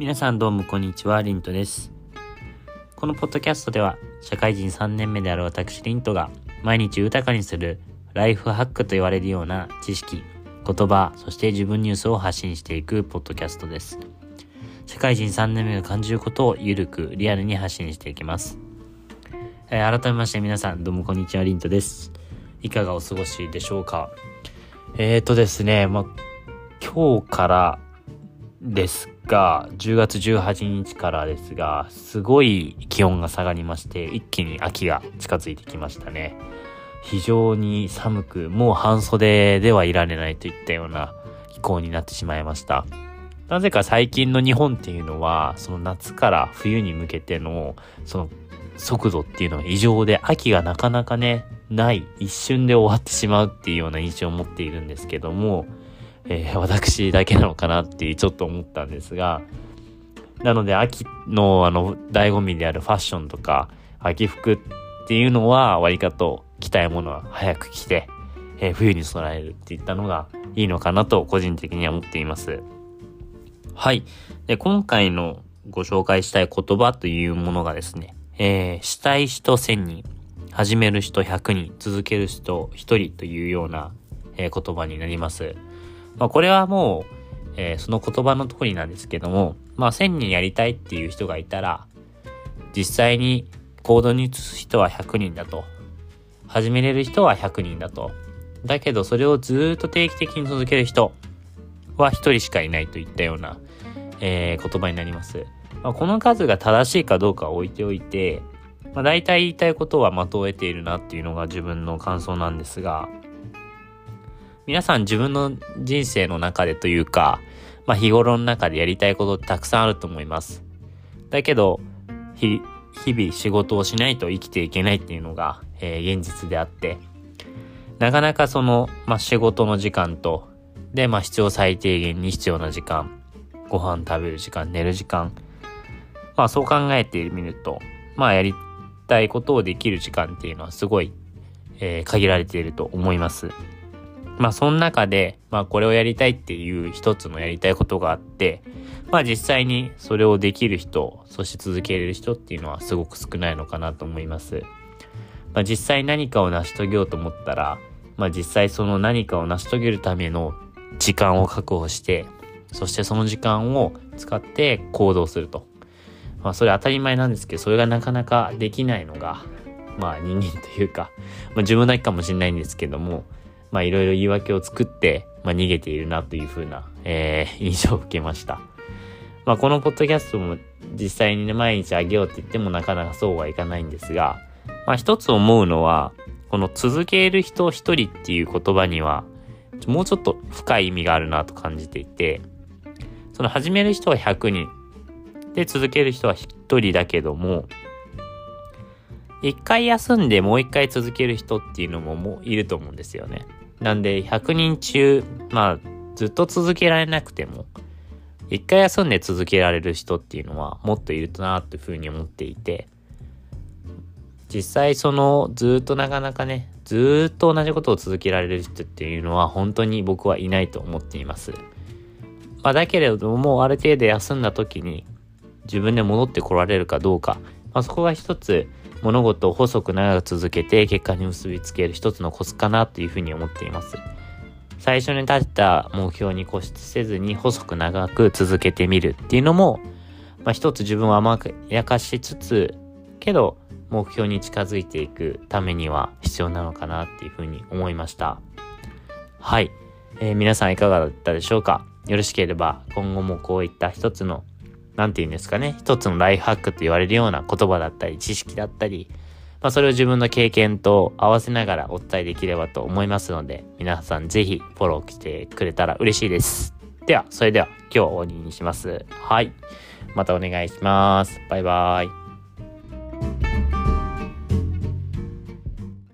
皆さんどうもこんにちは、リントです。このポッドキャストでは、社会人3年目である私リントが、毎日豊かにするライフハックと言われるような知識、言葉、そして自分ニュースを発信していくポッドキャストです。社会人3年目が感じることをゆるく、リアルに発信していきます。えー改めまして皆さんどうもこんにちは、リントです。いかがお過ごしでしょうかえーとですね、ま、今日からですが、10月18日からですが、すごい気温が下がりまして、一気に秋が近づいてきましたね。非常に寒く、もう半袖ではいられないといったような気候になってしまいました。なぜか最近の日本っていうのは、その夏から冬に向けての、その速度っていうのが異常で、秋がなかなかね、ない、一瞬で終わってしまうっていうような印象を持っているんですけども、えー私だけなのかなってちょっと思ったんですが、なので秋のあの醍醐味であるファッションとか秋服っていうのは割かと着たいものは早く着て、えー冬に備えるっていったのがいいのかなと個人的には思っています。はい。で、今回のご紹介したい言葉というものがですね、えーしたい人1000人、始める人100人、続ける人1人というような、えー言葉になります。まあ、これはもう、えーその言葉の通りなんですけども、まあ、1000人やりたいっていう人がいたら、実際に行動に移す人は100人だと。始めれる人は100人だと。だけど、それをずっと定期的に続ける人は1人しかいないといったような、えー言葉になります。まあ、この数が正しいかどうかは置いておいて、まあ、大体言いたいことは的を得ているなっていうのが自分の感想なんですが、皆さん自分の人生の中でというか、まあ日頃の中でやりたいことってたくさんあると思います。だけど、日々仕事をしないと生きていけないっていうのが、えー現実であって、なかなかその、まあ仕事の時間と、で、まあ必要最低限に必要な時間、ご飯食べる時間、寝る時間、まあそう考えてみると、まあやりたいことをできる時間っていうのはすごい、えー限られていると思います。まあその中で、まあこれをやりたいっていう一つのやりたいことがあって、まあ実際にそれをできる人、そして続けれる人っていうのはすごく少ないのかなと思います。まあ実際何かを成し遂げようと思ったら、まあ実際その何かを成し遂げるための時間を確保して、そしてその時間を使って行動すると。まあそれ当たり前なんですけど、それがなかなかできないのが、まあ人間というか、まあ自分だけかもしれないんですけども、まあいろいろ言い訳を作って、まあ逃げているなというふうな、えー 印象を受けました。まあこのポッドキャストも実際にね、毎日あげようって言ってもなかなかそうはいかないんですが、まあ一つ思うのは、この続ける人一人っていう言葉には、もうちょっと深い意味があるなと感じていて、その始める人は100人、で続ける人は1人だけども、一回休んでもう一回続ける人っていうのももういると思うんですよね。なんで100人中、まあずっと続けられなくても、一回休んで続けられる人っていうのはもっといるとなっていうふうに思っていて、実際そのずっとなかなかね、ずっと同じことを続けられる人っていうのは本当に僕はいないと思っています。まあだけれどももうある程度休んだ時に自分で戻ってこられるかどうか、まあそこが一つ物事を細く長く続けて結果に結びつける一つのコツかなというふうに思っています。最初に立てた目標に固執せずに細く長く続けてみるっていうのも、まあ一つ自分を甘やかしつつ、けど目標に近づいていくためには必要なのかなっていうふうに思いました。はい。えー皆さんいかがだったでしょうか？よろしければ今後もこういった一つの何て言うんですかね、一つのライフハックと言われるような言葉だったり、知識だったり、まあそれを自分の経験と合わせながらお伝えできればと思いますので、皆さんぜひフォローしてくれたら嬉しいです。では、それでは今日は終わりにします。はい。またお願いします。バイバイ。